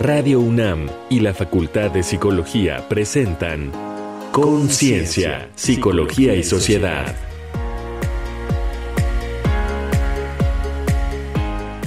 Radio UNAM y la Facultad de Psicología presentan Conciencia, Psicología y Sociedad.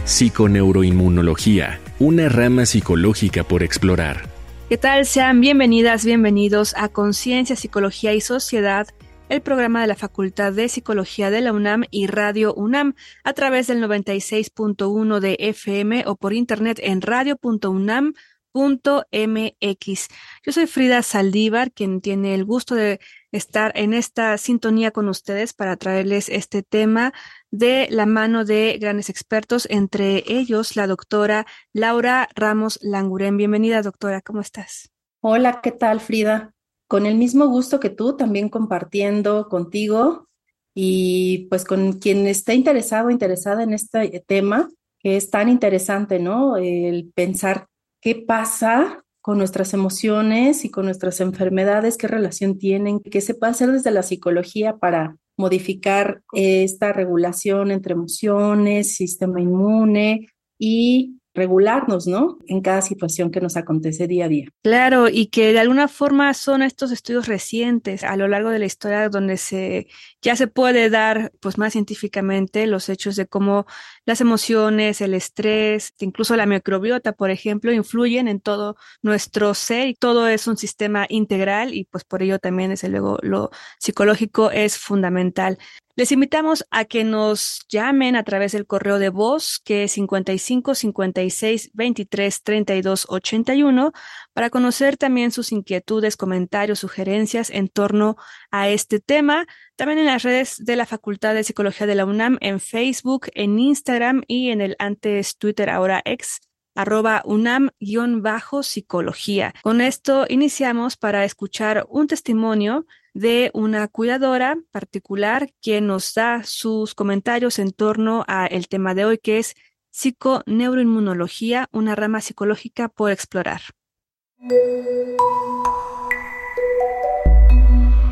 Psiconeuroinmunología, una rama psicológica por explorar. ¿Qué tal? Sean bienvenidas, bienvenidos a Conciencia, Psicología y Sociedad el programa de la Facultad de Psicología de la UNAM y Radio UNAM a través del 96.1 de FM o por internet en radio.unam.mx. Yo soy Frida Saldívar, quien tiene el gusto de estar en esta sintonía con ustedes para traerles este tema de la mano de grandes expertos, entre ellos la doctora Laura Ramos Languren. Bienvenida, doctora, ¿cómo estás? Hola, ¿qué tal, Frida? Con el mismo gusto que tú, también compartiendo contigo y pues con quien esté interesado, interesada en este tema, que es tan interesante, ¿no? El pensar qué pasa con nuestras emociones y con nuestras enfermedades, qué relación tienen, qué se puede hacer desde la psicología para modificar esta regulación entre emociones, sistema inmune y regularnos, ¿no? En cada situación que nos acontece día a día. Claro, y que de alguna forma son estos estudios recientes a lo largo de la historia donde se ya se puede dar pues más científicamente los hechos de cómo las emociones, el estrés, incluso la microbiota, por ejemplo, influyen en todo nuestro ser y todo es un sistema integral y pues por ello también desde luego lo psicológico es fundamental. Les invitamos a que nos llamen a través del correo de voz que es 55 56 23 32 81 para conocer también sus inquietudes, comentarios, sugerencias en torno a este tema. También en las redes de la Facultad de Psicología de la UNAM, en Facebook, en Instagram y en el antes Twitter, ahora ex arroba unam-psicología. Con esto iniciamos para escuchar un testimonio de una cuidadora particular quien nos da sus comentarios en torno a el tema de hoy que es psiconeuroinmunología, una rama psicológica por explorar.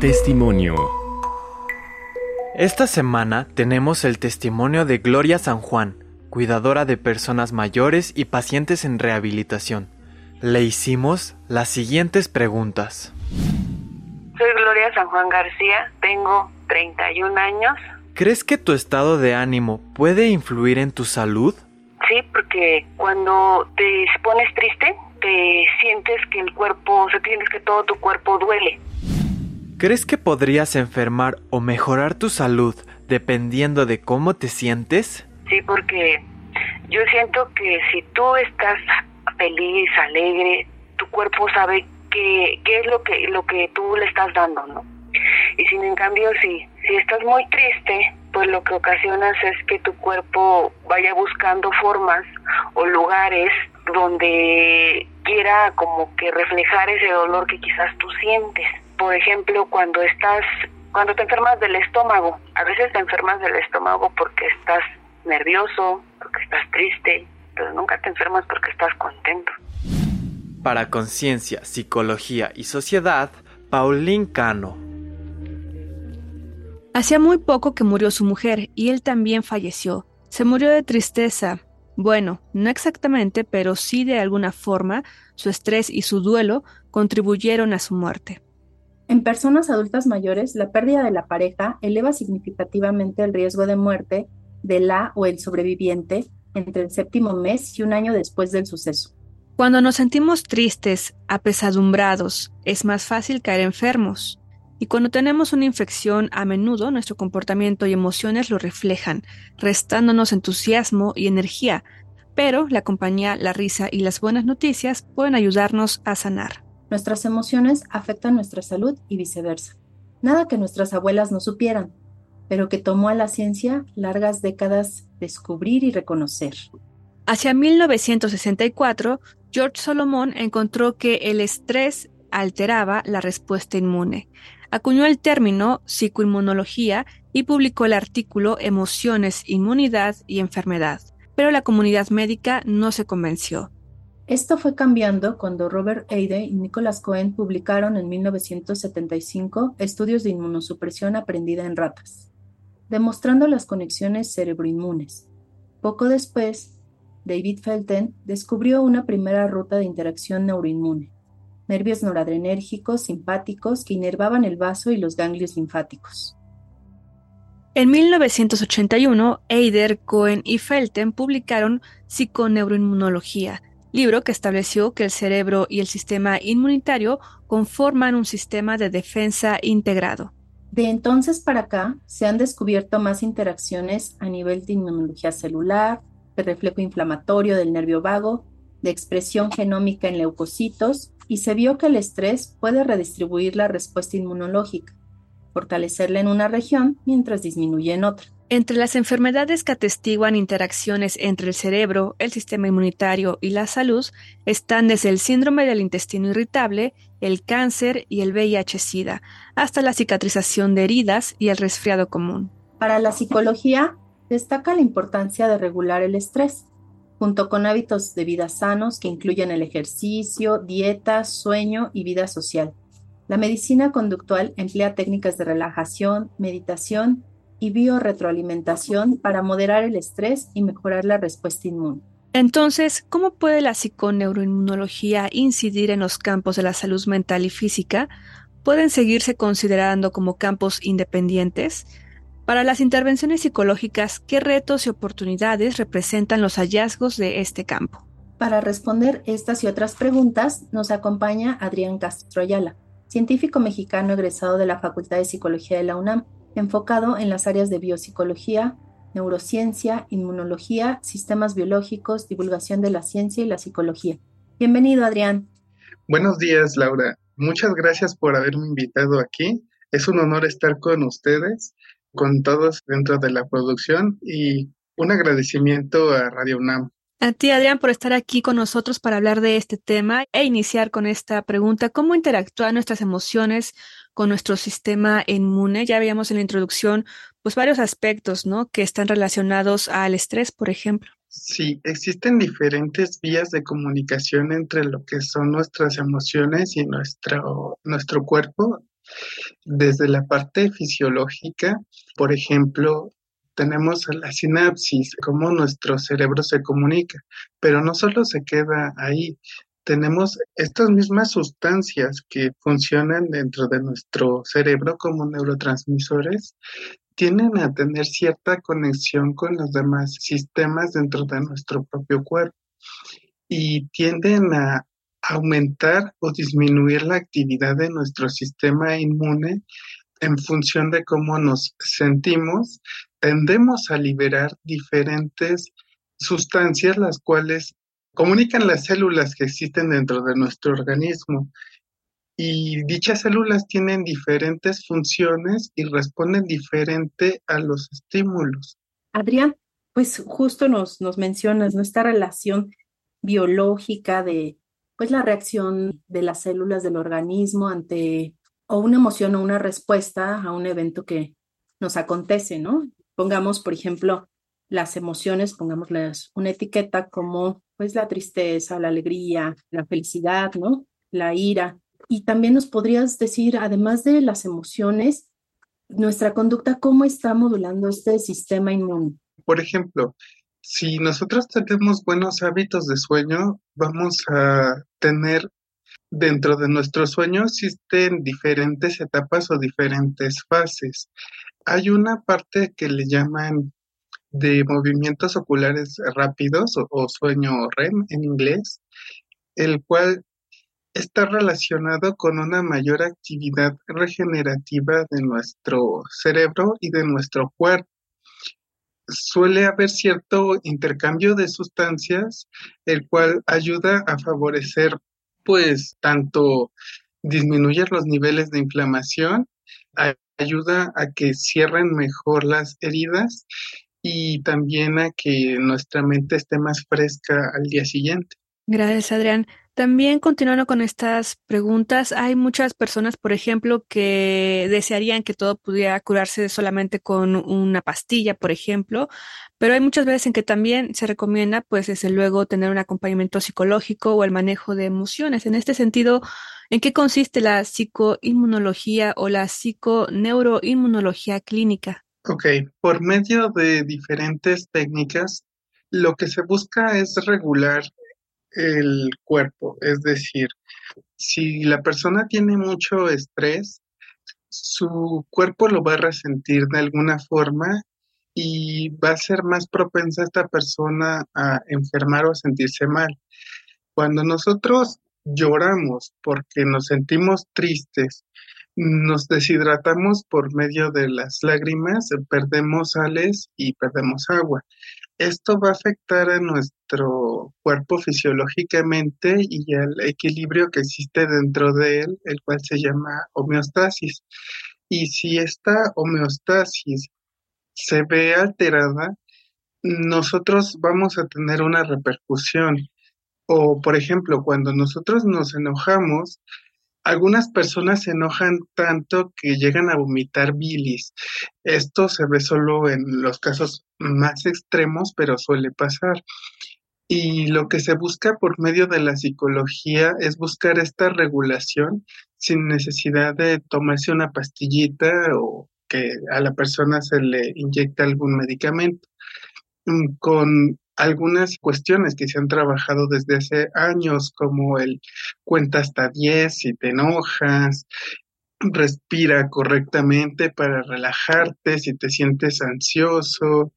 Testimonio. Esta semana tenemos el testimonio de Gloria San Juan, cuidadora de personas mayores y pacientes en rehabilitación. Le hicimos las siguientes preguntas. Soy Gloria San Juan García, tengo 31 años. ¿Crees que tu estado de ánimo puede influir en tu salud? Sí, porque cuando te pones triste, te sientes que el cuerpo, o sea, tienes que todo tu cuerpo duele. ¿Crees que podrías enfermar o mejorar tu salud dependiendo de cómo te sientes? Sí, porque yo siento que si tú estás feliz, alegre, tu cuerpo sabe qué, qué es lo que, lo que tú le estás dando, ¿no? Y sin en cambio, si, si estás muy triste, pues lo que ocasionas es que tu cuerpo vaya buscando formas o lugares donde quiera como que reflejar ese dolor que quizás tú sientes. Por ejemplo, cuando estás, cuando te enfermas del estómago, a veces te enfermas del estómago porque estás nervioso, porque estás triste, pero nunca te enfermas porque estás contento. Para Conciencia, Psicología y Sociedad, Pauline Cano. Hacía muy poco que murió su mujer y él también falleció. Se murió de tristeza. Bueno, no exactamente, pero sí de alguna forma, su estrés y su duelo contribuyeron a su muerte. En personas adultas mayores, la pérdida de la pareja eleva significativamente el riesgo de muerte de la o el sobreviviente entre el séptimo mes y un año después del suceso. Cuando nos sentimos tristes, apesadumbrados, es más fácil caer enfermos. Y cuando tenemos una infección, a menudo nuestro comportamiento y emociones lo reflejan, restándonos entusiasmo y energía, pero la compañía, la risa y las buenas noticias pueden ayudarnos a sanar. Nuestras emociones afectan nuestra salud y viceversa. Nada que nuestras abuelas no supieran, pero que tomó a la ciencia largas décadas descubrir y reconocer. Hacia 1964, George Solomon encontró que el estrés alteraba la respuesta inmune. Acuñó el término psicoinmunología y publicó el artículo Emociones, Inmunidad y Enfermedad, pero la comunidad médica no se convenció. Esto fue cambiando cuando Robert Eide y Nicholas Cohen publicaron en 1975 estudios de inmunosupresión aprendida en ratas demostrando las conexiones cerebroinmunes. Poco después, David Felten descubrió una primera ruta de interacción neuroinmune, nervios noradrenérgicos simpáticos que inervaban el vaso y los ganglios linfáticos. En 1981, Eider, Cohen y Felten publicaron Psiconeuroinmunología, libro que estableció que el cerebro y el sistema inmunitario conforman un sistema de defensa integrado. De entonces para acá se han descubierto más interacciones a nivel de inmunología celular, de reflejo inflamatorio del nervio vago, de expresión genómica en leucocitos y se vio que el estrés puede redistribuir la respuesta inmunológica, fortalecerla en una región mientras disminuye en otra. Entre las enfermedades que atestiguan interacciones entre el cerebro, el sistema inmunitario y la salud están desde el síndrome del intestino irritable, el cáncer y el VIH-Sida, hasta la cicatrización de heridas y el resfriado común. Para la psicología, destaca la importancia de regular el estrés, junto con hábitos de vida sanos que incluyen el ejercicio, dieta, sueño y vida social. La medicina conductual emplea técnicas de relajación, meditación y biorretroalimentación para moderar el estrés y mejorar la respuesta inmune. Entonces, ¿cómo puede la psiconeuroinmunología incidir en los campos de la salud mental y física? ¿Pueden seguirse considerando como campos independientes? Para las intervenciones psicológicas, ¿qué retos y oportunidades representan los hallazgos de este campo? Para responder estas y otras preguntas, nos acompaña Adrián Castro Ayala, científico mexicano egresado de la Facultad de Psicología de la UNAM enfocado en las áreas de biopsicología, neurociencia, inmunología, sistemas biológicos, divulgación de la ciencia y la psicología. Bienvenido, Adrián. Buenos días, Laura. Muchas gracias por haberme invitado aquí. Es un honor estar con ustedes, con todos dentro de la producción y un agradecimiento a Radio UNAM. A ti, Adrián, por estar aquí con nosotros para hablar de este tema e iniciar con esta pregunta, ¿cómo interactúan nuestras emociones con nuestro sistema inmune. Ya veíamos en la introducción pues varios aspectos, ¿no? Que están relacionados al estrés, por ejemplo. Sí, existen diferentes vías de comunicación entre lo que son nuestras emociones y nuestro, nuestro cuerpo. Desde la parte fisiológica, por ejemplo, tenemos la sinapsis, cómo nuestro cerebro se comunica, pero no solo se queda ahí, tenemos estas mismas sustancias que funcionan dentro de nuestro cerebro como neurotransmisores, tienden a tener cierta conexión con los demás sistemas dentro de nuestro propio cuerpo y tienden a aumentar o disminuir la actividad de nuestro sistema inmune en función de cómo nos sentimos, tendemos a liberar diferentes sustancias las cuales comunican las células que existen dentro de nuestro organismo y dichas células tienen diferentes funciones y responden diferente a los estímulos. Adrián, pues justo nos, nos mencionas nuestra relación biológica de pues la reacción de las células del organismo ante o una emoción o una respuesta a un evento que nos acontece, ¿no? Pongamos, por ejemplo, las emociones, pongámosles una etiqueta como pues la tristeza, la alegría, la felicidad, ¿no? La ira. Y también nos podrías decir, además de las emociones, nuestra conducta, ¿cómo está modulando este sistema inmune? Por ejemplo, si nosotros tenemos buenos hábitos de sueño, vamos a tener dentro de nuestro sueño existen diferentes etapas o diferentes fases. Hay una parte que le llaman de movimientos oculares rápidos o, sueño REM en inglés, el cual está relacionado con una mayor actividad regenerativa de nuestro cerebro y de nuestro cuerpo. Suele haber cierto intercambio de sustancias, el cual ayuda a favorecer, pues, tanto disminuir los niveles de inflamación, ayuda a que cierren mejor las heridas y también a que nuestra mente esté más fresca al día siguiente. Gracias, Adrián. También continuando con estas preguntas, hay muchas personas, por ejemplo, que desearían que todo pudiera curarse solamente con una pastilla, por ejemplo, pero hay muchas veces en que también se recomienda, pues, desde luego, tener un acompañamiento psicológico o el manejo de emociones. En este sentido, ¿en qué consiste la psicoinmunología o la psiconeuroinmunología clínica? Ok, por medio de diferentes técnicas lo que se busca es regular el cuerpo, es decir, si la persona tiene mucho estrés, su cuerpo lo va a resentir de alguna forma y va a ser más propensa esta persona a enfermar o a sentirse mal. Cuando nosotros lloramos porque nos sentimos tristes, nos deshidratamos por medio de las lágrimas, perdemos sales y perdemos agua. Esto va a afectar a nuestro cuerpo fisiológicamente y al equilibrio que existe dentro de él, el cual se llama homeostasis. Y si esta homeostasis se ve alterada, nosotros vamos a tener una repercusión. O, por ejemplo, cuando nosotros nos enojamos, algunas personas se enojan tanto que llegan a vomitar bilis. Esto se ve solo en los casos más extremos, pero suele pasar. Y lo que se busca por medio de la psicología es buscar esta regulación sin necesidad de tomarse una pastillita o que a la persona se le inyecte algún medicamento. Mm, con algunas cuestiones que se han trabajado desde hace años, como el cuenta hasta 10 si te enojas, respira correctamente para relajarte si te sientes ansioso.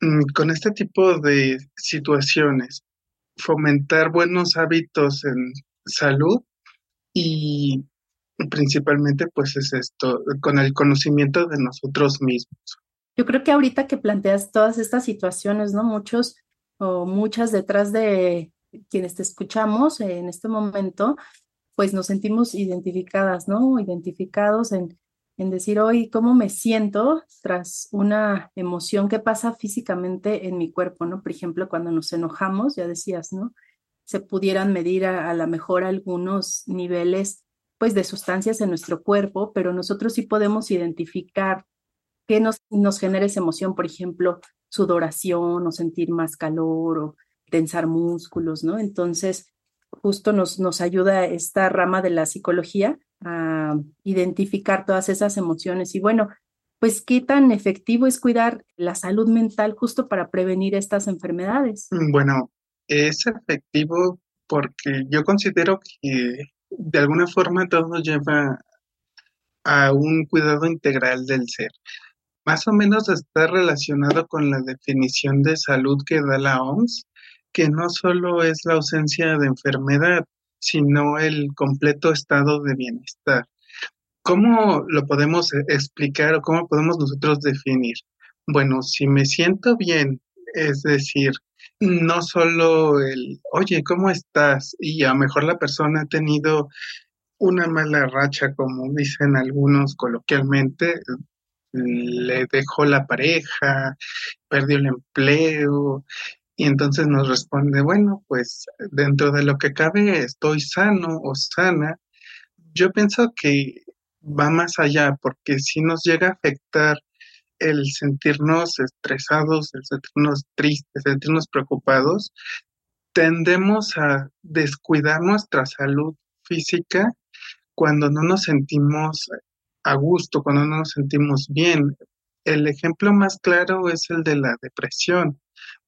Mm, con este tipo de situaciones, fomentar buenos hábitos en salud y principalmente pues es esto, con el conocimiento de nosotros mismos. Yo creo que ahorita que planteas todas estas situaciones, ¿no? Muchos o muchas detrás de quienes te escuchamos en este momento, pues nos sentimos identificadas, ¿no? Identificados en, en decir hoy cómo me siento tras una emoción que pasa físicamente en mi cuerpo, ¿no? Por ejemplo, cuando nos enojamos, ya decías, ¿no? Se pudieran medir a, a lo mejor algunos niveles, pues, de sustancias en nuestro cuerpo, pero nosotros sí podemos identificar qué nos, nos genera esa emoción, por ejemplo, sudoración o sentir más calor o tensar músculos, ¿no? Entonces, justo nos, nos ayuda esta rama de la psicología a identificar todas esas emociones y bueno, pues qué tan efectivo es cuidar la salud mental justo para prevenir estas enfermedades. Bueno, es efectivo porque yo considero que de alguna forma todo lleva a un cuidado integral del ser más o menos está relacionado con la definición de salud que da la OMS, que no solo es la ausencia de enfermedad, sino el completo estado de bienestar. ¿Cómo lo podemos explicar o cómo podemos nosotros definir? Bueno, si me siento bien, es decir, no solo el, oye, ¿cómo estás? Y a lo mejor la persona ha tenido una mala racha, como dicen algunos coloquialmente, le dejó la pareja, perdió el empleo, y entonces nos responde, bueno, pues dentro de lo que cabe estoy sano o sana. Yo pienso que va más allá, porque si nos llega a afectar el sentirnos estresados, el sentirnos tristes, el sentirnos preocupados, tendemos a descuidar nuestra salud física cuando no nos sentimos a gusto, cuando no nos sentimos bien. El ejemplo más claro es el de la depresión.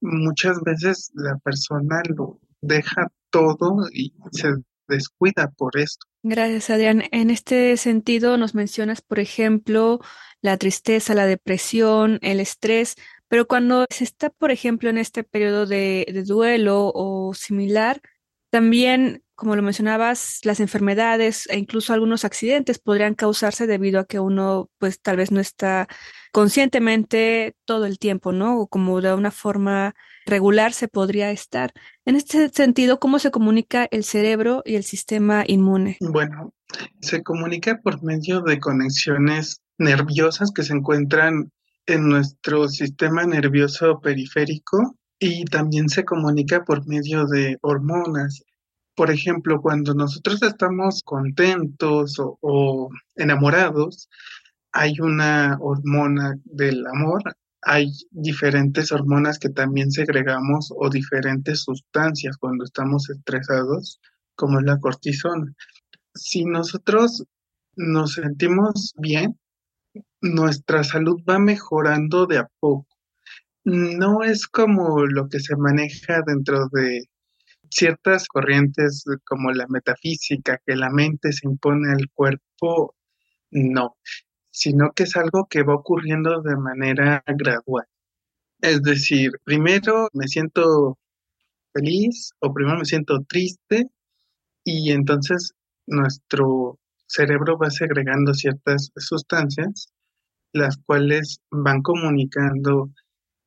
Muchas veces la persona lo deja todo y se descuida por esto. Gracias, Adrián. En este sentido, nos mencionas, por ejemplo, la tristeza, la depresión, el estrés, pero cuando se está, por ejemplo, en este periodo de, de duelo o similar, también como lo mencionabas, las enfermedades e incluso algunos accidentes podrían causarse debido a que uno, pues tal vez no está conscientemente todo el tiempo, ¿no? O como de una forma regular se podría estar. En este sentido, ¿cómo se comunica el cerebro y el sistema inmune? Bueno, se comunica por medio de conexiones nerviosas que se encuentran en nuestro sistema nervioso periférico y también se comunica por medio de hormonas. Por ejemplo, cuando nosotros estamos contentos o, enamorados, hay una hormona del amor, hay diferentes hormonas que también segregamos o diferentes sustancias cuando estamos estresados, como es la cortisona. Si nosotros nos sentimos bien, nuestra salud va mejorando de a poco. No es como lo que se maneja dentro de ciertas corrientes como la metafísica, que la mente se impone al cuerpo, no, sino que es algo que va ocurriendo de manera gradual. Es decir, primero me siento feliz o primero me siento triste y entonces nuestro cerebro va segregando ciertas sustancias, las cuales van comunicando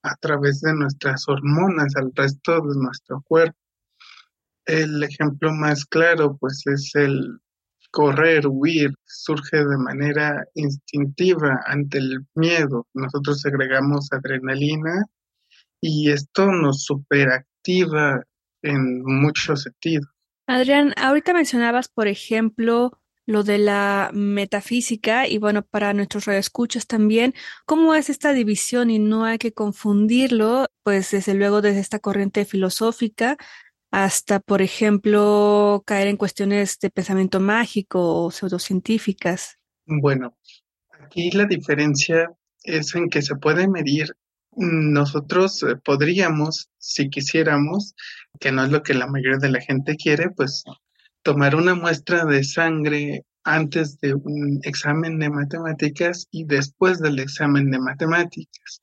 a través de nuestras hormonas al resto de nuestro cuerpo. El ejemplo más claro pues es el correr, huir, surge de manera instintiva ante el miedo. Nosotros segregamos adrenalina y esto nos superactiva en muchos sentidos. Adrián, ahorita mencionabas, por ejemplo, lo de la metafísica y bueno, para nuestros radioescuchas también, ¿cómo es esta división? Y no hay que confundirlo, pues desde luego desde esta corriente filosófica hasta, por ejemplo, caer en cuestiones de pensamiento mágico o pseudocientíficas. Bueno, aquí la diferencia es en que se puede medir. Nosotros eh, podríamos, si quisiéramos, que no es lo que la mayoría de la gente quiere, pues tomar una muestra de sangre antes de un examen de matemáticas y después del examen de matemáticas.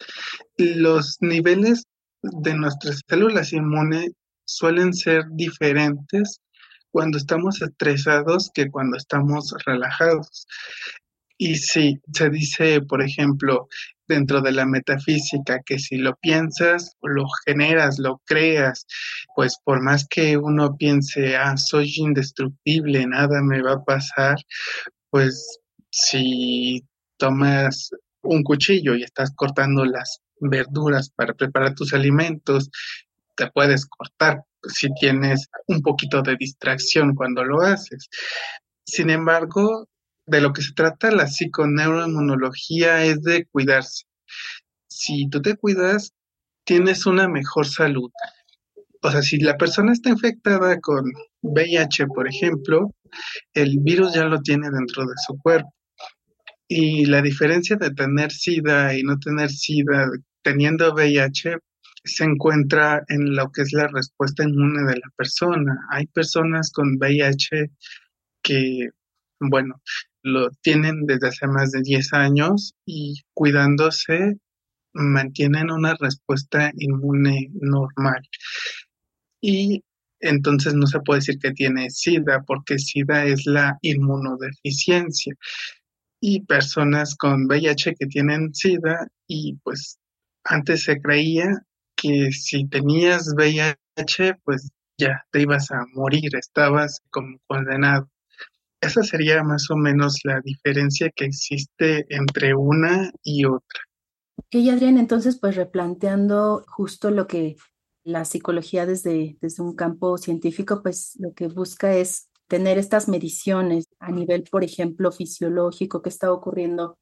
Los niveles de nuestras células inmunes suelen ser diferentes cuando estamos estresados que cuando estamos relajados. Y si se dice, por ejemplo, dentro de la metafísica, que si lo piensas, lo generas, lo creas, pues por más que uno piense, ah, soy indestructible, nada me va a pasar, pues si tomas un cuchillo y estás cortando las verduras para preparar tus alimentos te puedes cortar si tienes un poquito de distracción cuando lo haces. Sin embargo, de lo que se trata la psiconeuroinmunología es de cuidarse. Si tú te cuidas, tienes una mejor salud. O sea, si la persona está infectada con VIH, por ejemplo, el virus ya lo tiene dentro de su cuerpo. Y la diferencia de tener SIDA y no tener SIDA teniendo VIH, se encuentra en lo que es la respuesta inmune de la persona. Hay personas con VIH que, bueno, lo tienen desde hace más de 10 años y cuidándose mantienen una respuesta inmune normal. Y entonces no se puede decir que tiene SIDA porque SIDA es la inmunodeficiencia. Y personas con VIH que tienen SIDA y pues antes se creía que si tenías VIH, pues ya te ibas a morir, estabas como condenado. Esa sería más o menos la diferencia que existe entre una y otra. Ok, Adrián, entonces pues replanteando justo lo que la psicología desde, desde un campo científico, pues lo que busca es tener estas mediciones a nivel, por ejemplo, fisiológico, que está ocurriendo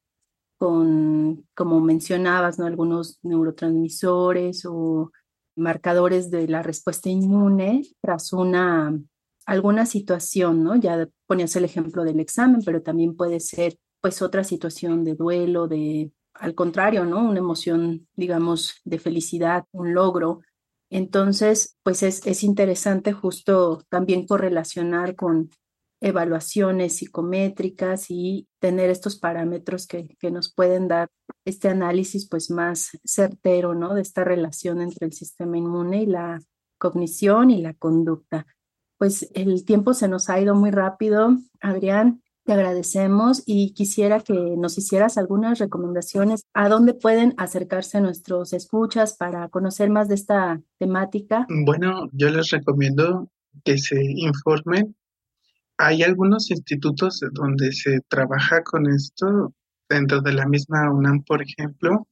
con, como mencionabas, ¿no? algunos neurotransmisores o marcadores de la respuesta inmune tras una alguna situación, ¿no? Ya ponías el ejemplo del examen, pero también puede ser pues otra situación de duelo, de al contrario, ¿no? Una emoción, digamos, de felicidad, un logro. Entonces, pues es, es interesante justo también correlacionar con evaluaciones psicométricas y tener estos parámetros que, que, nos pueden dar este análisis pues más certero, ¿no? De esta relación entre el sistema inmune y la cognición y la conducta. Pues el tiempo se nos ha ido muy rápido. Adrián, te agradecemos y quisiera que nos hicieras algunas recomendaciones a dónde pueden acercarse nuestros escuchas para conocer más de esta temática. Bueno, yo les recomiendo que se informen hay algunos institutos donde se trabaja con esto, dentro de la misma UNAM, por ejemplo,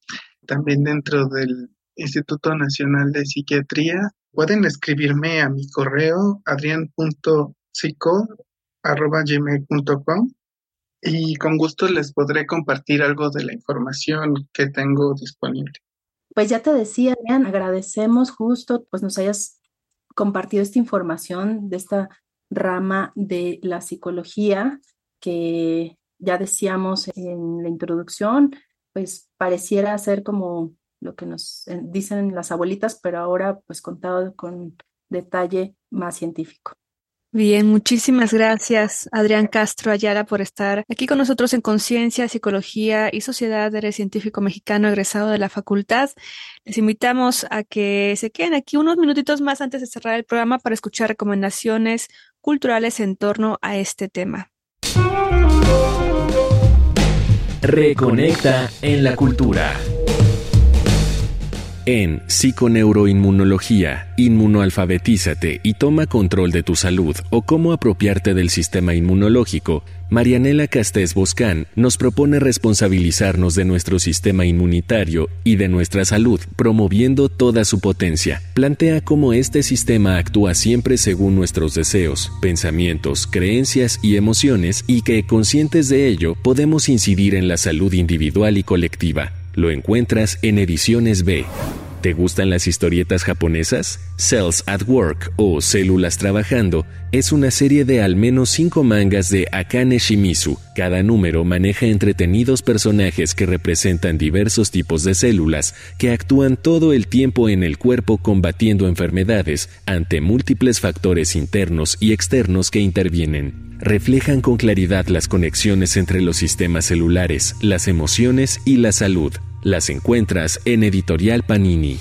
también dentro del Instituto Nacional de Psiquiatría. Pueden escribirme a mi correo adrian.psico.gmail.com y con gusto les podré compartir algo de la información que tengo disponible. Pues ya te decía, Adrián, agradecemos justo pues nos hayas compartido esta información de esta rama de la psicología que ya decíamos en la introducción, pues pareciera ser como lo que nos dicen las abuelitas, pero ahora pues contado con detalle más científico. Bien, muchísimas gracias, Adrián Castro Ayala, por estar aquí con nosotros en Conciencia, Psicología y Sociedad. Eres científico mexicano egresado de la facultad. Les invitamos a que se queden aquí unos minutitos más antes de cerrar el programa para escuchar recomendaciones culturales en torno a este tema. Reconecta en la cultura. En Psiconeuroinmunología, Inmunoalfabetízate y toma control de tu salud o cómo apropiarte del sistema inmunológico, Marianela Castés Boscán nos propone responsabilizarnos de nuestro sistema inmunitario y de nuestra salud, promoviendo toda su potencia. Plantea cómo este sistema actúa siempre según nuestros deseos, pensamientos, creencias y emociones y que, conscientes de ello, podemos incidir en la salud individual y colectiva. Lo encuentras en Ediciones B. ¿Te gustan las historietas japonesas? Cells at Work o Células Trabajando es una serie de al menos cinco mangas de Akane Shimizu. Cada número maneja entretenidos personajes que representan diversos tipos de células que actúan todo el tiempo en el cuerpo combatiendo enfermedades ante múltiples factores internos y externos que intervienen reflejan con claridad las conexiones entre los sistemas celulares, las emociones y la salud. Las encuentras en Editorial Panini.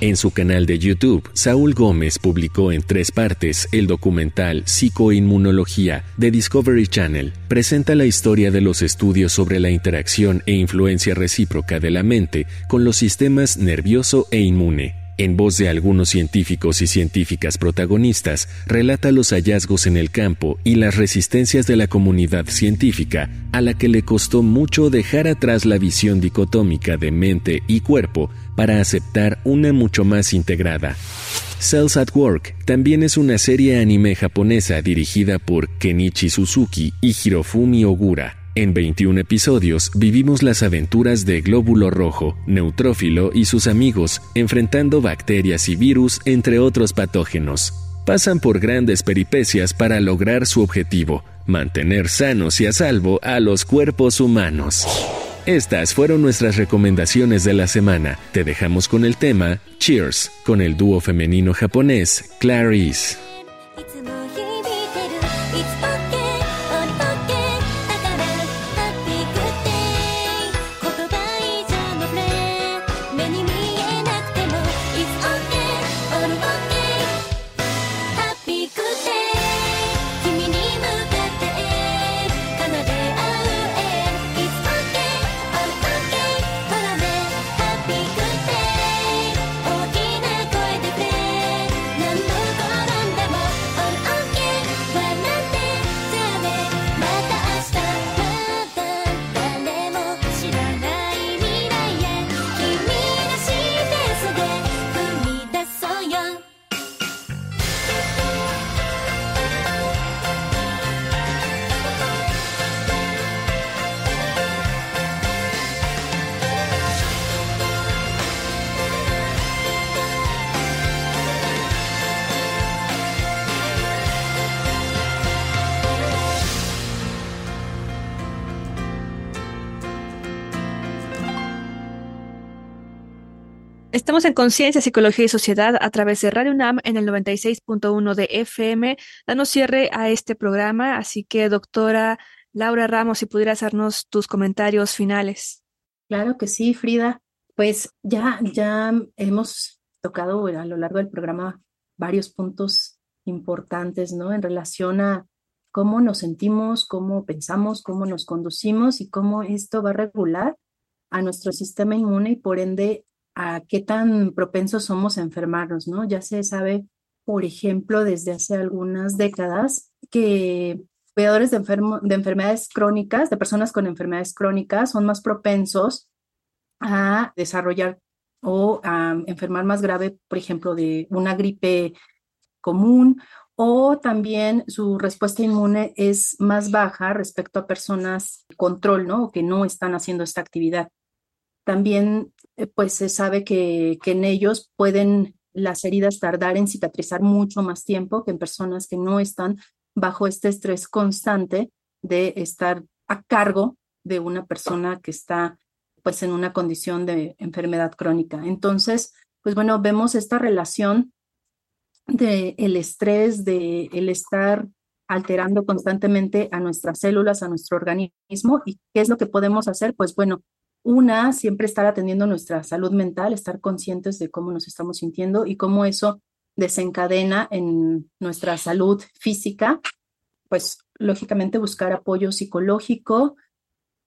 En su canal de YouTube, Saúl Gómez publicó en tres partes el documental Psicoinmunología de Discovery Channel. Presenta la historia de los estudios sobre la interacción e influencia recíproca de la mente con los sistemas nervioso e inmune en voz de algunos científicos y científicas protagonistas, relata los hallazgos en el campo y las resistencias de la comunidad científica, a la que le costó mucho dejar atrás la visión dicotómica de mente y cuerpo para aceptar una mucho más integrada. Cells at Work también es una serie anime japonesa dirigida por Kenichi Suzuki y Hirofumi Ogura en 21 episodios vivimos las aventuras de Glóbulo Rojo, Neutrófilo y sus amigos, enfrentando bacterias y virus, entre otros patógenos. Pasan por grandes peripecias para lograr su objetivo, mantener sanos y a salvo a los cuerpos humanos. Estas fueron nuestras recomendaciones de la semana. Te dejamos con el tema Cheers, con el dúo femenino japonés Clarice. Estamos en Conciencia, Psicología y Sociedad a través de Radio UNAM en el 96.1 de FM. Danos cierre a este programa, así que doctora Laura Ramos, si pudieras hacernos tus comentarios finales. Claro que sí, Frida. Pues ya, ya hemos tocado a lo largo del programa varios puntos importantes, ¿no? En relación a cómo nos sentimos, cómo pensamos, cómo nos conducimos y cómo esto va a regular a nuestro sistema inmune y por ende a qué tan propensos somos a enfermarnos, ¿no? Ya se sabe, por ejemplo, desde hace algunas décadas que cuidadores de, de enfermedades crónicas, de personas con enfermedades crónicas, son más propensos a desarrollar o a enfermar más grave, por ejemplo, de una gripe común o también su respuesta inmune es más baja respecto a personas control, ¿no? O que no están haciendo esta actividad. También pues se sabe que, que en ellos pueden las heridas tardar en cicatrizar mucho más tiempo que en personas que no están bajo este estrés constante de estar a cargo de una persona que está pues en una condición de enfermedad crónica. Entonces, pues bueno, vemos esta relación de el estrés, de el estar alterando constantemente a nuestras células, a nuestro organismo. ¿Y qué es lo que podemos hacer? Pues bueno, una, siempre estar atendiendo nuestra salud mental, estar conscientes de cómo nos estamos sintiendo y cómo eso desencadena en nuestra salud física, pues lógicamente buscar apoyo psicológico,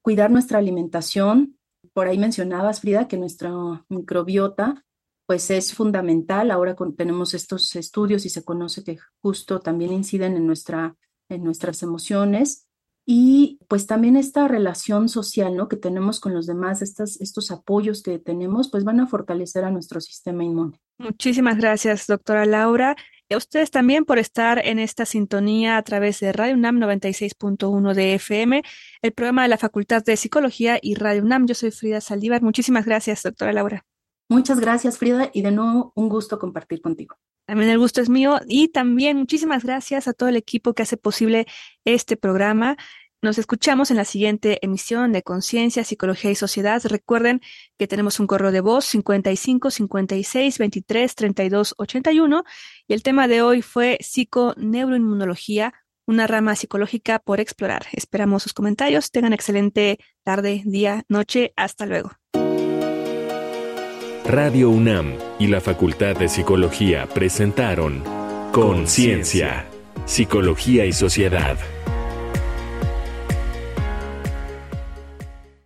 cuidar nuestra alimentación. Por ahí mencionabas, Frida, que nuestra microbiota pues es fundamental. Ahora tenemos estos estudios y se conoce que justo también inciden en, nuestra, en nuestras emociones y pues también esta relación social, ¿no? Que tenemos con los demás, estas, estos apoyos que tenemos, pues van a fortalecer a nuestro sistema inmune. Muchísimas gracias, doctora Laura. Y a ustedes también por estar en esta sintonía a través de Radio UNAM 96.1 de FM, el programa de la Facultad de Psicología y Radio UNAM. Yo soy Frida Saldívar. Muchísimas gracias, doctora Laura. Muchas gracias, Frida, y de nuevo un gusto compartir contigo. También el gusto es mío y también muchísimas gracias a todo el equipo que hace posible este programa. Nos escuchamos en la siguiente emisión de Conciencia, Psicología y Sociedad. Recuerden que tenemos un correo de voz 55 56 23 32 81 y el tema de hoy fue psiconeuroinmunología, una rama psicológica por explorar. Esperamos sus comentarios. Tengan excelente tarde, día, noche. Hasta luego. Radio UNAM y la Facultad de Psicología presentaron Conciencia, Psicología y Sociedad.